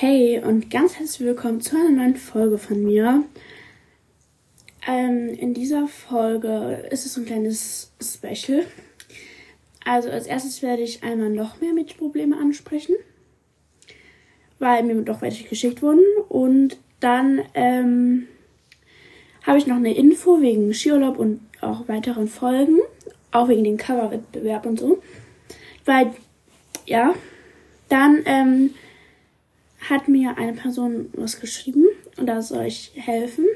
Hey und ganz herzlich willkommen zu einer neuen Folge von mir. Ähm, in dieser Folge ist es ein kleines Special. Also als erstes werde ich einmal noch mehr Mädchenprobleme ansprechen, weil mir doch welche geschickt wurden. Und dann ähm, habe ich noch eine Info wegen Skiurlaub und auch weiteren Folgen, auch wegen dem Coverwettbewerb und so. Weil, ja, dann ähm, hat mir eine Person was geschrieben und da soll ich helfen.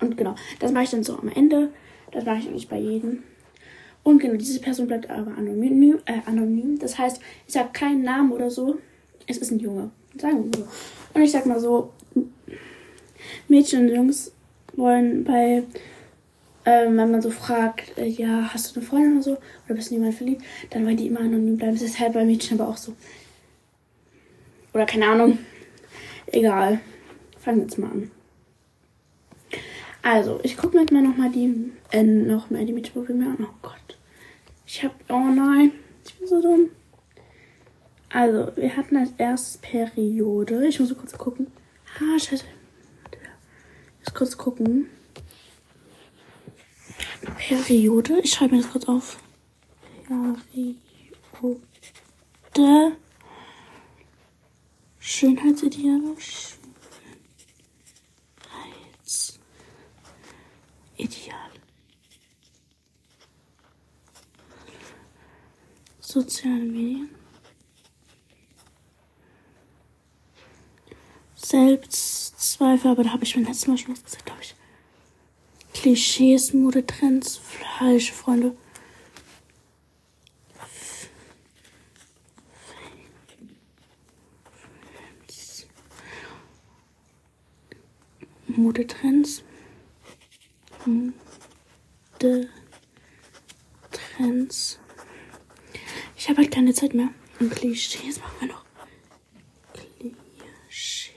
Und genau, das mache ich dann so am Ende. Das mache ich eigentlich bei jedem. Und genau, diese Person bleibt aber anonym. Äh, anonym. Das heißt, ich habe keinen Namen oder so. Es ist ein Junge. Sagen wir so. Und ich sag mal so, Mädchen und Jungs wollen bei, ähm, wenn man so fragt, äh, ja, hast du eine Freundin oder so, oder bist du in jemanden verliebt, dann wollen die immer anonym bleiben. Das ist halt bei Mädchen aber auch so. Oder keine Ahnung. Egal. Fangen wir jetzt mal an. Also, ich gucke mir jetzt mal nochmal die, äh, noch mehr die Mädchenprobleme an. Oh Gott. Ich hab, oh nein. Ich bin so dumm. Also, wir hatten als erstes Periode. Ich muss kurz gucken. Ah, scheiße. Jetzt kurz gucken. Periode. Ich schreibe mir das kurz auf. Periode. Schönheitsideale. Schönheitsideale. Soziale Medien. Selbstzweifel, aber da habe ich beim letzten Mal schon was gesagt, glaube ich. Klischees, Modetrends, falsche Freunde. Modetrends. Modetrends. Ich habe halt keine Zeit mehr. Und Klischees machen wir noch. Klischees.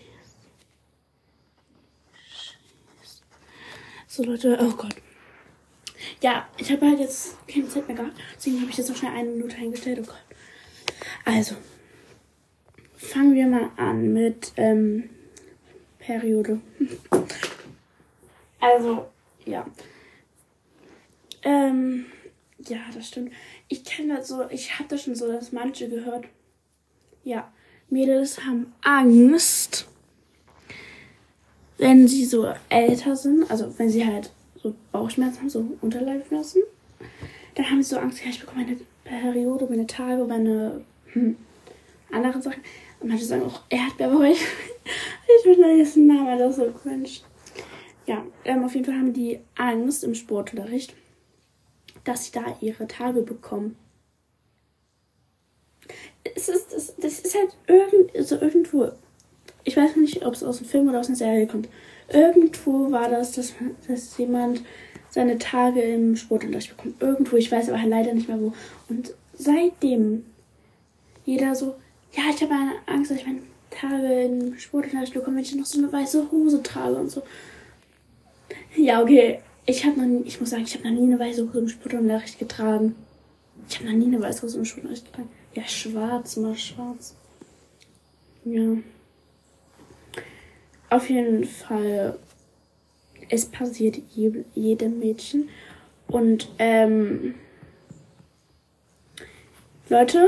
So Leute, oh Gott. Ja, ich habe halt jetzt keine Zeit mehr gehabt. Deswegen habe ich jetzt noch schnell eine Minute eingestellt. Oh Gott. Also, fangen wir mal an mit ähm, Periode. Also, ja. Ähm, ja, das stimmt. Ich kenne das so, ich hatte schon so, dass manche gehört. Ja, Mädels haben Angst, wenn sie so älter sind, also wenn sie halt so Bauchschmerzen haben, so Unterleibschmerzen, dann haben sie so Angst, ja, ich bekomme meine Periode, meine Tage, meine hm, anderen Sachen. Und manche sagen auch Erdbeere, ich, ich bin vergessen den Namen, das ist so cringe. Ja, ähm, auf jeden Fall haben die Angst im Sportunterricht, dass sie da ihre Tage bekommen. Es ist, das, das ist halt irgend, also irgendwo, ich weiß nicht, ob es aus einem Film oder aus einer Serie kommt. Irgendwo war das, dass, dass jemand seine Tage im Sportunterricht bekommt. Irgendwo, ich weiß aber leider nicht mehr wo. Und seitdem jeder so, ja, ich habe Angst, dass ich meine Tage im Sportunterricht bekomme, wenn ich noch so eine weiße Hose trage und so. Ja, okay. Ich habe noch nie, ich muss sagen, ich habe noch nie eine weiße Hose im Sportunterricht getragen. Ich habe noch nie eine weiße Hose im Sportunterricht getragen. Ja, schwarz, mal schwarz. Ja. Auf jeden Fall, es passiert jedem Mädchen. Und, ähm, Leute,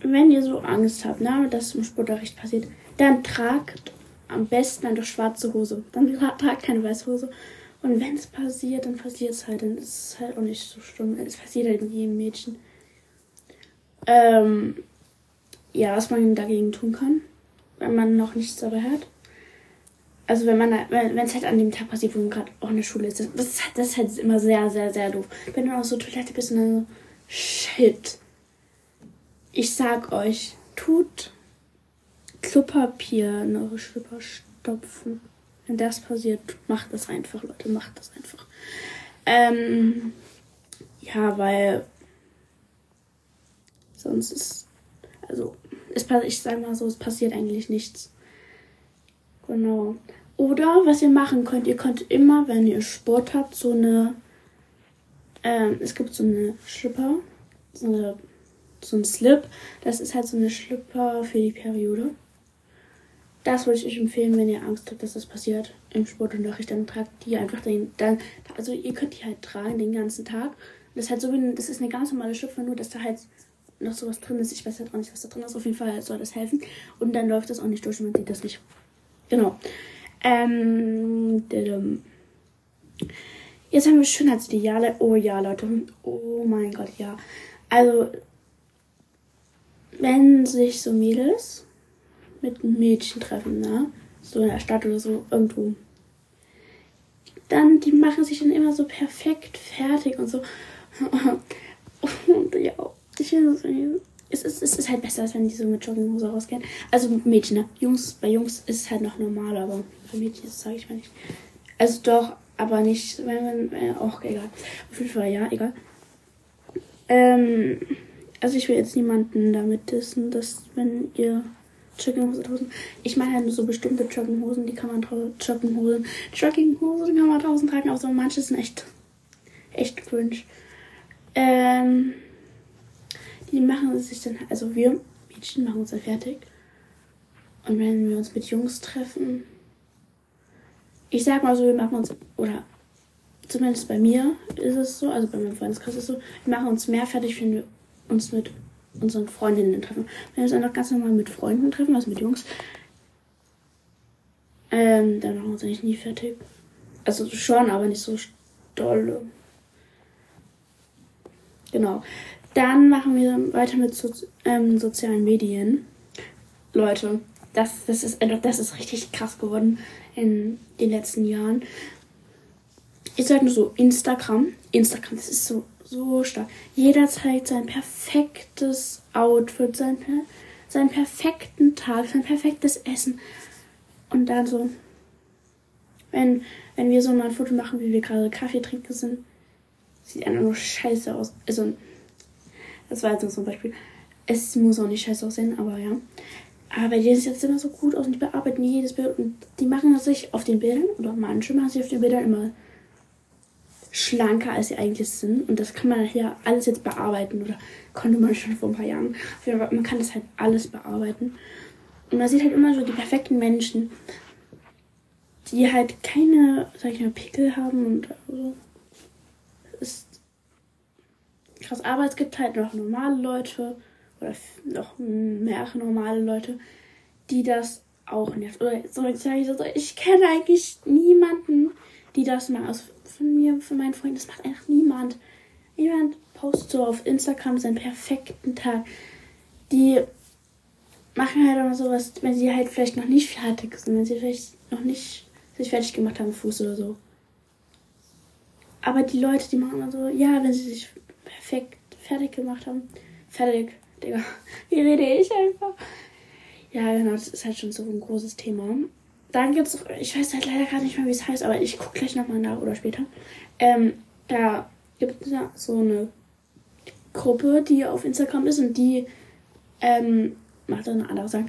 wenn ihr so Angst habt, ne, dass im Sportunterricht passiert, dann tragt am besten eine schwarze Hose. Dann tragt keine weiße Hose. Und wenn es passiert, dann passiert es halt. Dann ist es halt auch nicht so schlimm. Es passiert halt mit jedem Mädchen. Ähm, ja, was man dagegen tun kann, wenn man noch nichts dabei hat. Also wenn man, wenn es halt an dem Tag passiert, wo man gerade auch in der Schule ist, das ist, halt, das ist halt immer sehr, sehr, sehr doof. Wenn du auf so Toilette bist und dann so, shit. Ich sag euch, tut Klopapier in eure Schlüpper stopfen. Wenn das passiert, macht das einfach, Leute, macht das einfach. Ähm, ja, weil sonst ist, also, es, ich sag mal so, es passiert eigentlich nichts. Genau. Oder was ihr machen könnt, ihr könnt immer, wenn ihr Sport habt, so eine, ähm, es gibt so eine Schlipper, so, so ein Slip. Das ist halt so eine Schlipper für die Periode. Das würde ich euch empfehlen, wenn ihr Angst habt, dass das passiert im Sportunterricht. Dann tragt die einfach den, dann, also ihr könnt die halt tragen den ganzen Tag. Das ist halt so wie, das ist eine ganz normale Schlüpfer, nur dass da halt noch sowas drin ist. Ich weiß halt auch nicht, was da drin ist. Auf jeden Fall soll das helfen. Und dann läuft das auch nicht durch und man sieht das nicht. Genau. Ähm, jetzt haben wir Schönheitsideale. Oh ja, Leute. Oh mein Gott, ja. Also, wenn sich so Mädels mit Mädchen treffen, ne? So in der Stadt oder so, irgendwo. Dann, die machen sich dann immer so perfekt fertig und so. und ja, ich finde es ist, es ist halt besser, als wenn die so mit Jogginghose rausgehen. Also mit Mädchen, ne? Jungs, bei Jungs ist es halt noch normal, aber bei Mädchen das sage ich mal nicht. Also doch, aber nicht, wenn man, äh, auch egal. Auf jeden Fall, ja, egal. Ähm, also ich will jetzt niemanden damit wissen, dass wenn ihr Jogginghosen. Ich meine halt nur so bestimmte Jogginghosen, die kann man. Jogginghosen. Jogginghosen kann man draußen tragen, aber so manche sind echt. echt cringe. Ähm. Die machen sich dann. Also wir Mädchen machen uns dann fertig. Und wenn wir uns mit Jungs treffen. Ich sag mal so, wir machen uns. Oder zumindest bei mir ist es so, also bei meinem Freundeskreis ist es so, wir machen uns mehr fertig, wenn wir uns mit unseren Freundinnen treffen. Wenn wir uns einfach ganz normal mit Freunden treffen, also mit Jungs, ähm, dann machen wir uns eigentlich nie fertig. Also schon, aber nicht so doll. Genau. Dann machen wir weiter mit so, ähm, sozialen Medien. Leute, das, das, ist, das ist richtig krass geworden in den letzten Jahren. Ich sag nur so, Instagram. Instagram, das ist so so stark. Jeder zeigt sein perfektes Outfit, sein, seinen perfekten Tag, sein perfektes Essen. Und dann so, wenn, wenn wir so mal ein Foto machen, wie wir gerade Kaffee trinken sind, sieht einfach nur scheiße aus. Also, das war jetzt nur so ein Beispiel. Es muss auch nicht scheiße aussehen, aber ja. Aber die sieht jetzt immer so gut aus und die bearbeiten jedes Bild und die machen sich auf den Bildern, oder manche machen sich auf den Bildern immer schlanker, als sie eigentlich sind. Und das kann man hier alles jetzt bearbeiten. Oder konnte man schon vor ein paar Jahren. Man kann das halt alles bearbeiten. Und man sieht halt immer so die perfekten Menschen, die halt keine, sag ich mal, Pickel haben und so. Das ist krass. Aber es gibt halt noch normale Leute oder noch mehrere normale Leute, die das auch nervt. Oder so, ich, so, ich kenne eigentlich niemanden, die das mal aus von mir, von meinen Freunden. Das macht einfach niemand. Niemand postet so auf Instagram seinen perfekten Tag. Die machen halt immer sowas, wenn sie halt vielleicht noch nicht fertig sind, wenn sie vielleicht noch nicht sich fertig gemacht haben, Fuß oder so. Aber die Leute, die machen immer so, ja, wenn sie sich perfekt fertig gemacht haben. Fertig, Digga. Wie rede ich einfach? Ja, genau, das ist halt schon so ein großes Thema. Dann gibt es, ich weiß halt leider gerade nicht mehr, wie es heißt, aber ich gucke gleich nochmal nach oder später. Ähm, da gibt es so eine Gruppe, die auf Instagram ist und die ähm, macht dann eine andere Sache.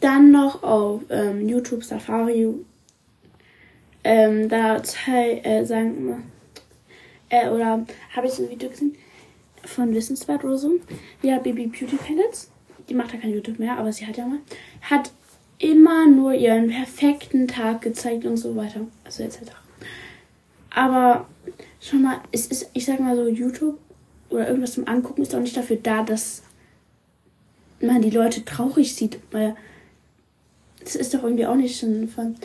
Dann noch auf ähm, YouTube Safari. Ähm, da äh, sagen immer, äh, oder habe ich so ein Video gesehen von Wissenswert oder so. Ja, Baby Beauty Palettes. Die macht ja kein YouTube mehr, aber sie hat ja mal. Hat immer nur ihren perfekten Tag gezeigt und so weiter. Also etc. Aber schon mal, es ist, ich sag mal so, YouTube oder irgendwas zum Angucken ist auch nicht dafür da, dass man die Leute traurig sieht, weil das ist doch irgendwie auch nicht Sinn von.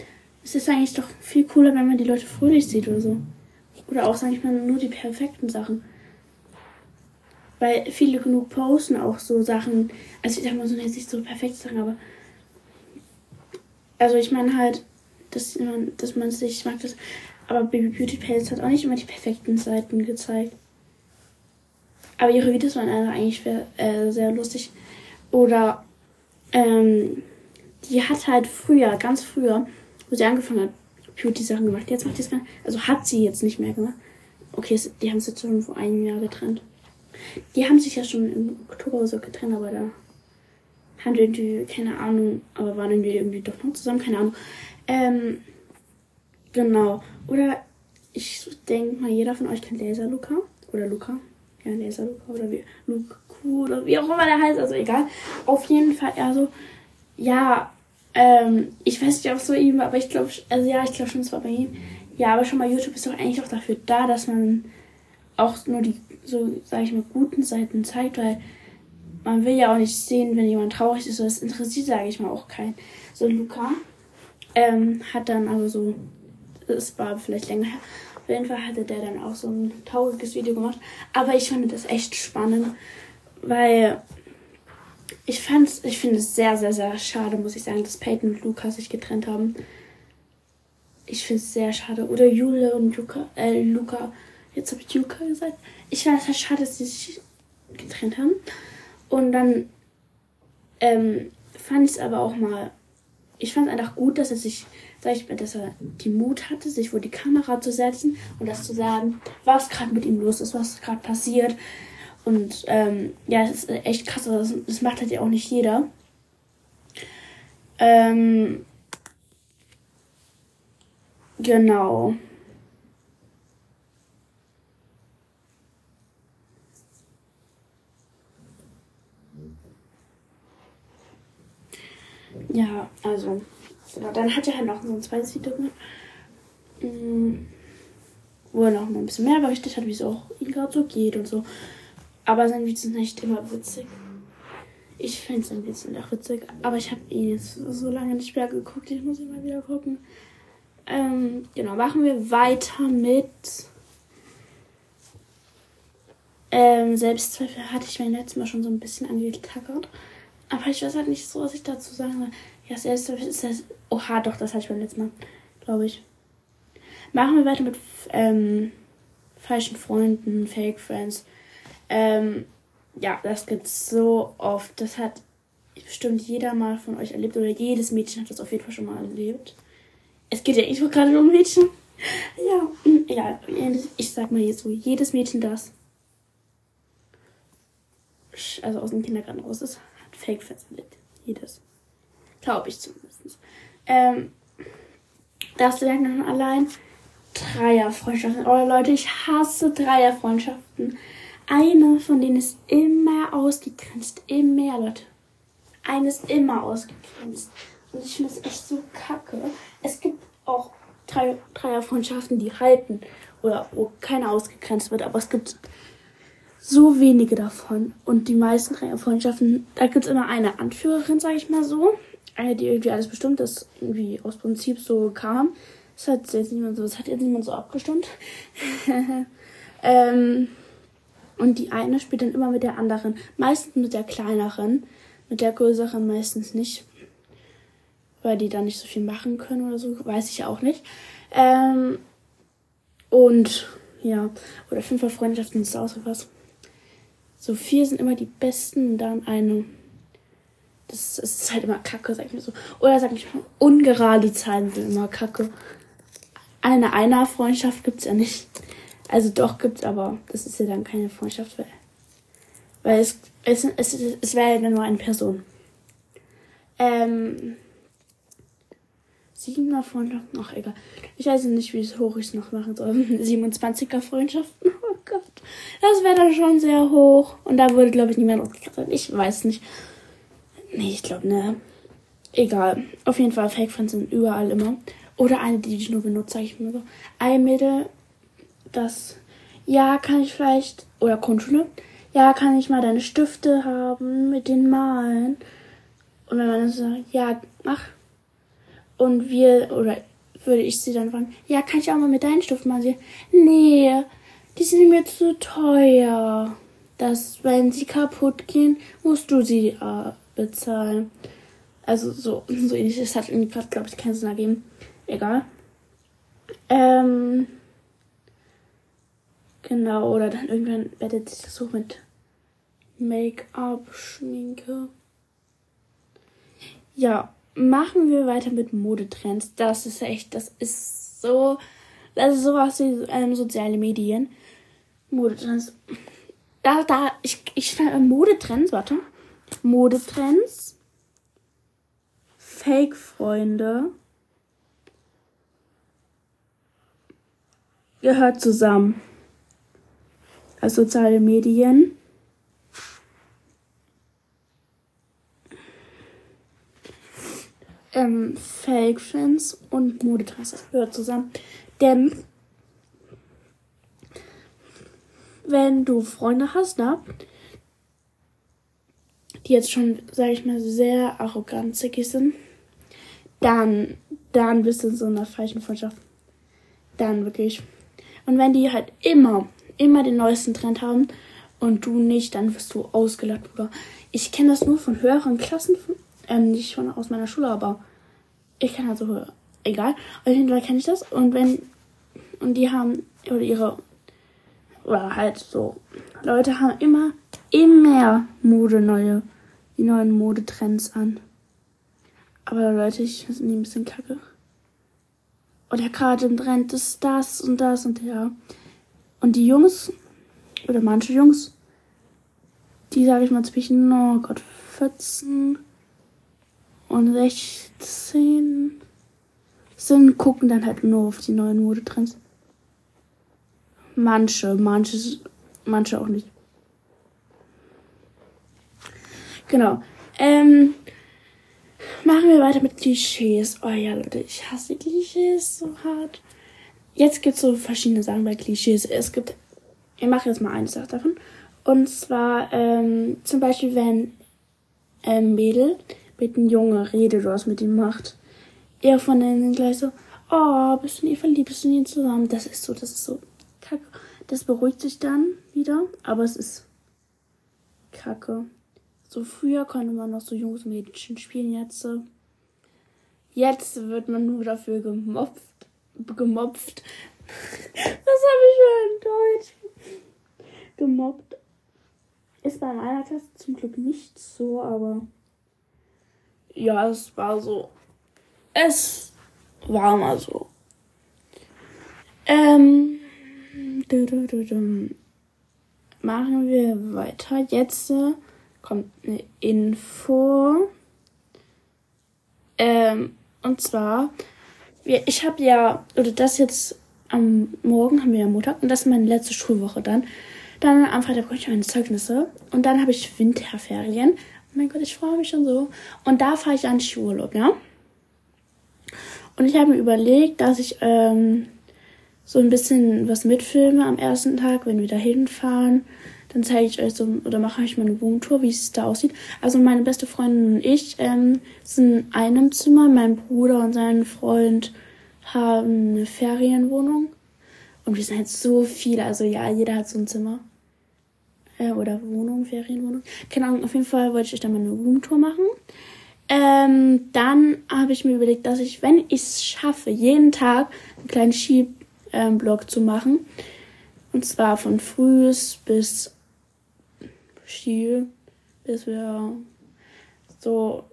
Es ist eigentlich doch viel cooler, wenn man die Leute fröhlich sieht oder so. Oder auch, sag ich mal, nur die perfekten Sachen. Weil viele genug posten auch so Sachen, also ich sag mal so nicht so perfekte Sachen, aber also ich meine halt, dass man, dass man sich mag das. Aber Baby Beauty Palace hat auch nicht immer die perfekten Seiten gezeigt. Aber ihre Videos waren eigentlich äh, sehr lustig. Oder ähm, die hat halt früher, ganz früher, wo sie angefangen hat, Beauty-Sachen gemacht. Jetzt macht die es gar nicht. Also hat sie jetzt nicht mehr gemacht. Okay, die haben es jetzt schon vor einem Jahr getrennt. Die haben sich ja schon im Oktober so getrennt, aber da haben irgendwie, keine Ahnung, aber waren irgendwie, irgendwie doch noch zusammen, keine Ahnung. Ähm, genau. Oder ich denke mal, jeder von euch kennt Laser Luca. Oder Luca. Ja, Laser Luca oder wie, Luke oder wie auch immer der heißt, also egal. Auf jeden Fall, also, ja, Ähm, ich weiß nicht, ob es bei ihm war, aber ich glaube, also ja, ich glaube schon, es war bei ihm. Ja, aber schon mal YouTube ist doch eigentlich auch dafür da, dass man auch nur die, so, sage ich mal, guten Seiten zeigt, weil man will ja auch nicht sehen, wenn jemand traurig ist. Das interessiert, sage ich mal, auch keinen. So Luca ähm, hat dann aber so, es war vielleicht länger her, auf jeden Fall hatte der dann auch so ein trauriges Video gemacht. Aber ich fand das echt spannend, weil ich fand's, ich finde es sehr, sehr, sehr schade, muss ich sagen, dass Peyton und Luca sich getrennt haben. Ich finde es sehr schade. Oder Jule und Luca, äh, Luca, jetzt habe ich Luca gesagt. Ich finde es halt schade, dass sie sich getrennt haben. Und dann ähm, fand ich es aber auch mal, ich fand es einfach gut, dass er sich, sag ich mal, dass er die Mut hatte, sich vor die Kamera zu setzen und das zu sagen, was gerade mit ihm los ist, was gerade passiert. Und ähm, ja, es ist echt krass, das, das macht halt ja auch nicht jeder. Ähm, genau. Ja, also, genau. Dann hat er halt noch so ein zweites Video gemacht, mm, wo er noch mal ein bisschen mehr berichtet hat, wie es auch ihm gerade so geht und so. Aber sein Videos sind nicht immer witzig. Ich finde sein Videos sind auch witzig, aber ich habe ihn jetzt so lange nicht mehr geguckt, ich muss ihn mal wieder gucken. Ähm, genau, machen wir weiter mit ähm, Selbstzweifel hatte ich mir letztes Mal schon so ein bisschen angetackert. Aber ich weiß halt nicht so, was ich dazu sagen soll. Ja, Selbstzweifel ist das. Oha, doch, das hatte ich beim letzten Mal, glaube ich. Machen wir weiter mit ähm, falschen Freunden, Fake Friends. Ähm, ja, das gibt's so oft. Das hat bestimmt jeder mal von euch erlebt oder jedes Mädchen hat das auf jeden Fall schon mal erlebt. Es geht ja nicht so gerade um Mädchen. Ja, ja, ich sag mal jetzt so, jedes Mädchen das, also aus dem Kindergarten raus ist, Fake erlebt. Jedes. Glaube ich zumindest. Ähm, das lernt man allein. Dreierfreundschaften. Oh Leute, ich hasse Dreierfreundschaften. Eine von denen ist immer ausgegrenzt. Immer, Leute. Eine ist immer ausgegrenzt. Und ich finde es echt so kacke. Es gibt auch drei, Dreierfreundschaften, die halten. Oder wo keiner ausgegrenzt wird. Aber es gibt so wenige davon. Und die meisten Dreierfreundschaften, da gibt es immer eine Anführerin, sage ich mal so. Eine, die irgendwie alles bestimmt, das irgendwie aus Prinzip so kam. Das hat jetzt niemand so, das hat jetzt niemand so abgestimmt. ähm, und die eine spielt dann immer mit der anderen. Meistens mit der kleineren. Mit der größeren meistens nicht. Weil die da nicht so viel machen können oder so. Weiß ich auch nicht. Ähm, und ja. Oder fünfer Freundschaften ist auch sowas. So vier sind immer die besten und dann eine. Das, ist halt immer Kacke, sag ich mir so. Oder sag ich mal, ungerade Zahlen sind immer Kacke. Eine Einer-Freundschaft gibt's ja nicht. Also doch gibt's, aber das ist ja dann keine Freundschaft, weil, weil es, es, es, es wäre ja nur eine Person. Ähm, siebener Freundschaften, ach egal. Ich weiß nicht, wie hoch ich es noch machen soll. 27er Freundschaften, oh Gott. Das wäre dann schon sehr hoch. Und da würde, glaube ich, niemand aufgekratzt. Ich weiß nicht. Nee, ich glaube, ne. Egal. Auf jeden Fall, Fake Friends sind überall immer. Oder eine, die ich nur benutze, sag ich mir so. Ein Mädel, das, ja, kann ich vielleicht, oder Grundschule, ja, kann ich mal deine Stifte haben mit den Malen. Und wenn man dann sagt, ja, mach. Und wir, oder würde ich sie dann fragen, ja, kann ich auch mal mit deinen Stiften malen? Nee, die sind mir zu teuer. Dass, wenn sie kaputt gehen, musst du sie äh, bezahlen. Also so, so ähnlich. Das hat irgendwie gerade, glaube ich, keinen Sinn ergeben. Egal. Ähm, Genau, oder dann irgendwann werdet sich das so mit Make-up, Schminke. Ja, machen wir weiter mit Modetrends. Das ist echt, das ist so, das ist sowas wie ähm, soziale Medien. Modetrends. Da, da, ich, ich Modetrends, warte. Modetrends. Fake-Freunde. Gehört zusammen als soziale Medien. Ähm, Fake-Fans und Modetrends. Das gehört zusammen. Denn wenn du Freunde hast, ne? Die jetzt schon, sag ich mal, sehr arrogant zickig sind, dann, dann bist du in so einer falschen Freundschaft. Dann wirklich. Und wenn die halt immer, immer den neuesten Trend haben und du nicht, dann wirst du ausgelacht, Bruder. Ich kenne das nur von höheren Klassen, ähm, nicht von aus meiner Schule, aber ich kenne halt so, egal. Auf jeden Fall kenne ich das. Und wenn, und die haben, oder ihre oder halt so, Leute haben immer, immer Mode neue, die neuen Modetrends an. Aber Leute, ich finde die ein bisschen kacke. Oder gerade im Trend ist das und das und ja. Und die Jungs, oder manche Jungs, die sage ich mal zwischen, oh Gott, 14 und 16 sind, gucken dann halt nur auf die neuen Modetrends. Manche, manche, manche auch nicht. Genau. Ähm, machen wir weiter mit Klischees. Oh ja, Leute, ich hasse Klischees so hart. Jetzt gibt es so verschiedene Sachen bei Klischees. Es gibt, ich mache jetzt mal eine Sache davon. Und zwar ähm, zum Beispiel, wenn ein Mädel einem Junge redet oder was mit ihm macht. Er von denen gleich so, oh, bist du in ihr verliebt, bist du in ihr zusammen. Das ist so, das ist so kacke. Das beruhigt sich dann wieder, aber es ist kacke. So früher konnte man noch so Jungs und Mädchen spielen, jetzt, jetzt wird man nur dafür gemopft. Gemopft. Was habe ich für ein Deutsch? Gemobbt. Ist bei meiner Klasse zum Glück nicht so, aber ja, es war so. Es war mal so. Ähm, Machen wir weiter. Jetzt äh, kommt eine Info. Ähm, und zwar, ich habe ja, oder das jetzt am Morgen haben wir ja Montag und das ist meine letzte Schulwoche dann. Dann am Freitag bekomme ich meine Zeugnisse und dann habe ich Winterferien. Mein Gott, ich freue mich schon so. Und da fahre ich an Skiurlaub, ja. Und ich habe mir überlegt, dass ich ähm, so ein bisschen was mitfilme am ersten Tag, wenn wir da hinfahren. Dann zeige ich euch so, oder mache ich mal eine Wohntour, wie es da aussieht. Also meine beste Freundin und ich ähm, sind in einem Zimmer. Mein Bruder und sein Freund haben eine Ferienwohnung. Und wir sind halt so viele. Also ja, jeder hat so ein Zimmer. Äh, oder Wohnung, Ferienwohnung. Keine Ahnung, auf jeden Fall wollte ich dann mal eine Roomtour machen. Ähm, dann habe ich mir überlegt, dass ich, wenn ich es schaffe, jeden Tag einen kleinen Ski ähm, zu machen. Und zwar von frühs bis Ski, bis wir so,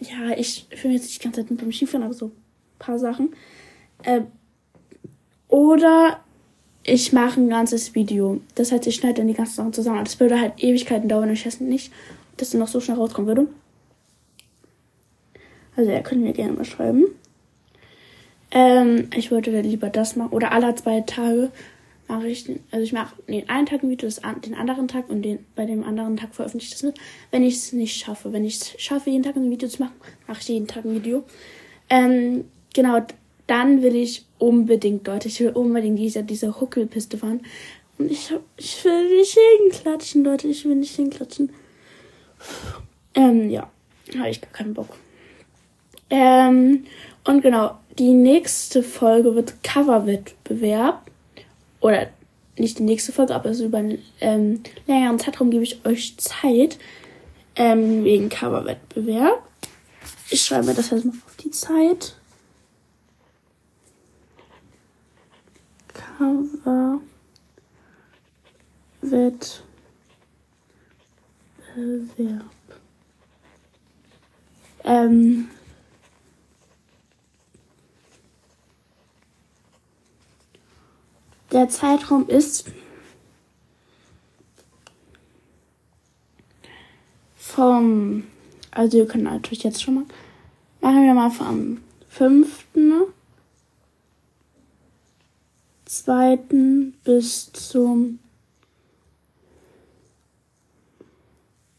ja, ich fühle jetzt nicht die ganze Zeit mit beim Skifahren, aber so ein paar Sachen. Äh, oder ich mache ein ganzes Video. Das heißt, ich schneide dann die ganzen Sachen zusammen. Das würde halt Ewigkeiten dauern. Ich weiß nicht, dass es noch so schnell rauskommen würde. Also, ja, könnt mir gerne mal schreiben. Ähm, ich wollte dann lieber das machen. Oder alle zwei Tage mache ich, also ich mache den einen Tag ein Video, das, den anderen Tag und den, bei dem anderen Tag veröffentliche ich das mit. Wenn ich es nicht schaffe. Wenn ich es schaffe, jeden Tag ein Video zu machen, mache ich jeden Tag ein Video. Ähm, genau, dann will ich unbedingt, Leute, ich will unbedingt diese, diese Huckelpiste fahren. Und ich, ich will nicht hinklatschen, Leute, ich will nicht hinklatschen. Ähm, ja, habe ich gar keinen Bock. Ähm, und genau, die nächste Folge wird Coverwettbewerb. Oder nicht die nächste Folge, aber so über einen ähm, längeren Zeitraum gebe ich euch Zeit. Ähm, wegen Coverwettbewerb. Ich schreibe mir das jetzt mal auf die Zeit. Coverwettbewerb. Ähm, Der Zeitraum ist vom, also ihr könnt natürlich jetzt schon mal, machen wir mal vom 5. 2. bis zum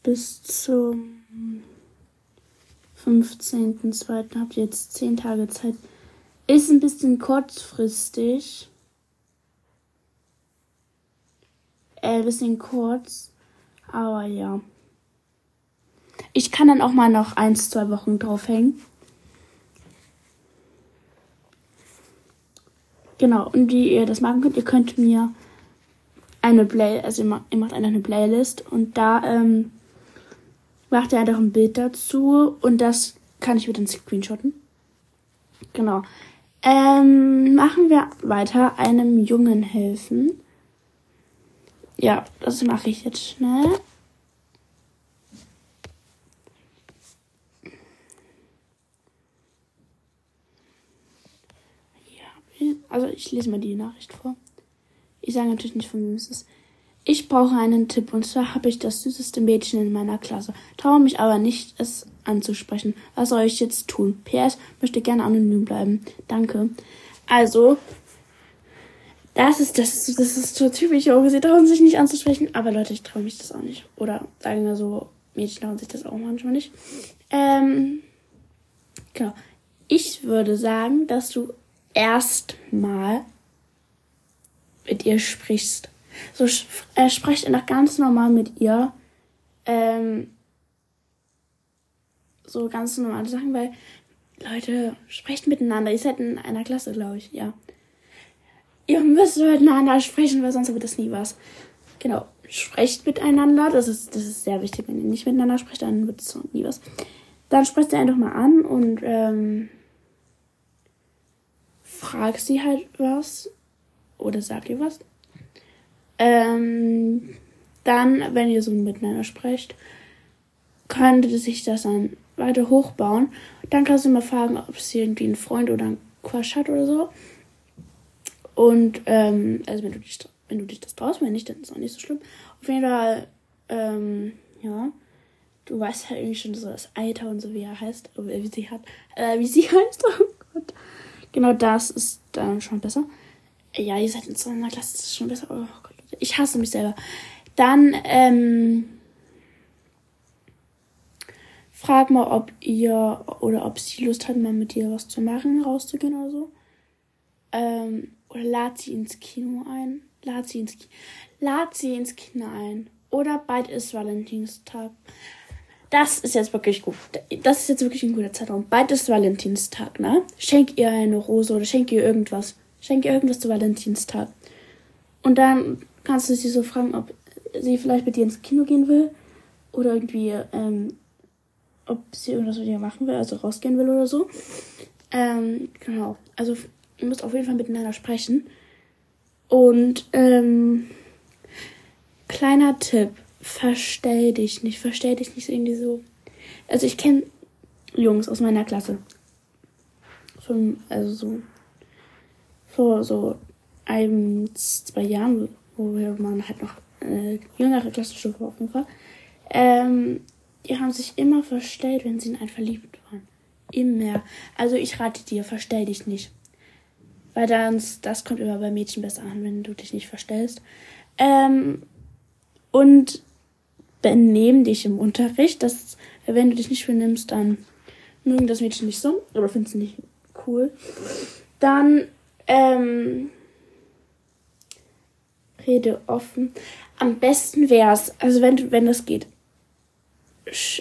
bis zum 15.02. habt ihr jetzt 10 Tage Zeit. Ist ein bisschen kurzfristig. Äh, ein bisschen kurz. Aber ja. Ich kann dann auch mal noch eins, zwei Wochen draufhängen. Genau, und wie ihr das machen könnt, ihr könnt mir eine Play, also ihr macht, macht eine Playlist und da ähm, macht ihr einfach ein Bild dazu und das kann ich wieder dann screenshotten. Genau. Ähm, machen wir weiter einem Jungen helfen. Ja, das mache ich jetzt schnell. Also ich lese mal die Nachricht vor. Ich sage natürlich nicht, von wem es ist. Ich brauche einen Tipp und zwar habe ich das süßeste Mädchen in meiner Klasse, traue mich aber nicht, es anzusprechen. Was soll ich jetzt tun? PS möchte gerne anonym bleiben. Danke. Also, das ist das, das ist so typisch, oh, sie trauen sich nicht anzusprechen, aber Leute, ich traue mich das auch nicht. Oder sagen wir so, Mädchen trauen sich das auch manchmal nicht. Ähm, genau. Ich würde sagen, dass du erstmal mit ihr sprichst. So äh, sprecht einfach ganz normal mit ihr. Ähm, so ganz normale Sachen, weil Leute, sprecht miteinander. Ihr seid in einer Klasse, glaube ich, ja. Ihr müsst miteinander sprechen, weil sonst wird das nie was. Genau. Sprecht miteinander. Das ist, das ist sehr wichtig. Wenn ihr nicht miteinander sprecht, dann wird es nie was. Dann sprecht ihr einfach mal an und ähm, frag sie halt was oder sag ihr was. Ähm, dann, wenn ihr so miteinander sprecht, könnte sich das dann weiter hochbauen. Dann kannst du mal fragen, ob sie irgendwie einen Freund oder einen Crush hat oder so. Und, ähm, also wenn du dich, wenn du dich das traust, wenn nicht, dann ist auch nicht so schlimm. Auf jeden Fall, ähm, ja. Du weißt halt irgendwie schon so das Alter und so, wie er heißt, wie sie hat, äh, wie sie heißt. Genau das ist dann schon besser. Ja, ihr seid in so einer Klasse, das ist schon besser. Oh Gott, ich hasse mich selber. Dann, ähm, frag mal, ob ihr oder ob sie Lust hat, mal mit dir was zu machen, rauszugehen oder so. Ähm, oder lad sie ins Kino ein. Lad sie ins, Ki lad sie ins Kino ein. Oder bald ist Valentinstag das ist jetzt wirklich gut. Das ist jetzt wirklich ein guter Zeitraum. Bald ist Valentinstag, ne? Schenk ihr eine Rose oder schenk ihr irgendwas. Schenk ihr irgendwas zu Valentinstag. Und dann kannst du sie so fragen, ob sie vielleicht mit dir ins Kino gehen will. Oder irgendwie, ähm, ob sie irgendwas mit dir machen will, also rausgehen will oder so. Ähm, genau. Also, ihr müsst auf jeden Fall miteinander sprechen. Und, ähm, kleiner Tipp verstell dich nicht, verstell dich nicht irgendwie so. Also ich kenne Jungs aus meiner Klasse. Von, also so vor so ein, zwei Jahren, wo man halt noch äh, jüngere Klassenstufe auf jeden Fall. Ähm, die haben sich immer verstellt, wenn sie in einen verliebt waren. Immer. Also ich rate dir, verstell dich nicht. Weil dann, das kommt immer bei Mädchen besser an, wenn du dich nicht verstellst. Ähm, und benehmen dich im Unterricht. Das, wenn du dich nicht benimmst, dann mögen das Mädchen nicht so oder finden es nicht cool. Dann ähm, rede offen. Am besten wäre es, also wenn wenn das geht,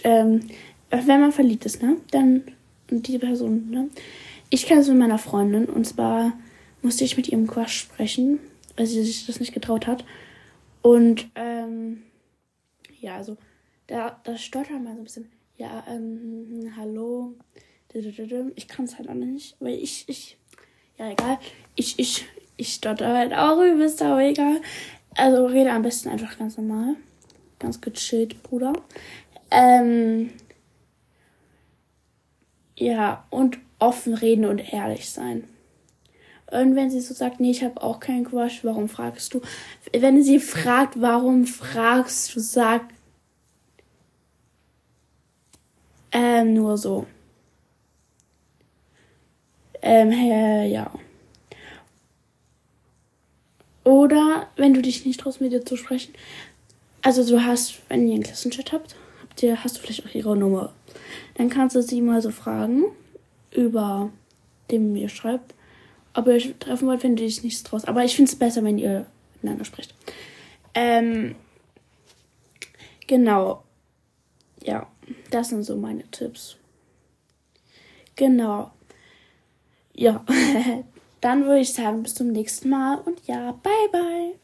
ähm, wenn man verliebt ist, ne, dann und die Person, ne, ich kenne es mit meiner Freundin und zwar musste ich mit ihrem Quatsch sprechen, weil sie sich das nicht getraut hat und ähm, ja, also da, das stottert mal so ein bisschen. Ja, ähm, hallo. Ich kann es halt auch nicht, weil ich, ich, ja, egal. Ich, ich, ich stotter halt auch übelst, aber egal. Also rede am besten einfach ganz normal. Ganz gechillt, Bruder. Ähm, ja, und offen reden und ehrlich sein. Und wenn sie so sagt, nee, ich habe auch keinen Crush, warum fragst du? Wenn sie fragt, warum fragst du, sag ähm, nur so. Ähm, äh, ja. Oder wenn du dich nicht traust, mit dir zu sprechen. Also du hast, wenn ihr einen Klassenchat habt, habt ihr, hast du vielleicht auch ihre Nummer. Dann kannst du sie mal so fragen, über dem mir schreibt, ob ihr euch treffen wollt, finde ich nichts draus. Aber ich finde es besser, wenn ihr miteinander spricht. Ähm, genau. Ja, das sind so meine Tipps. Genau. Ja, dann würde ich sagen, bis zum nächsten Mal und ja, bye bye.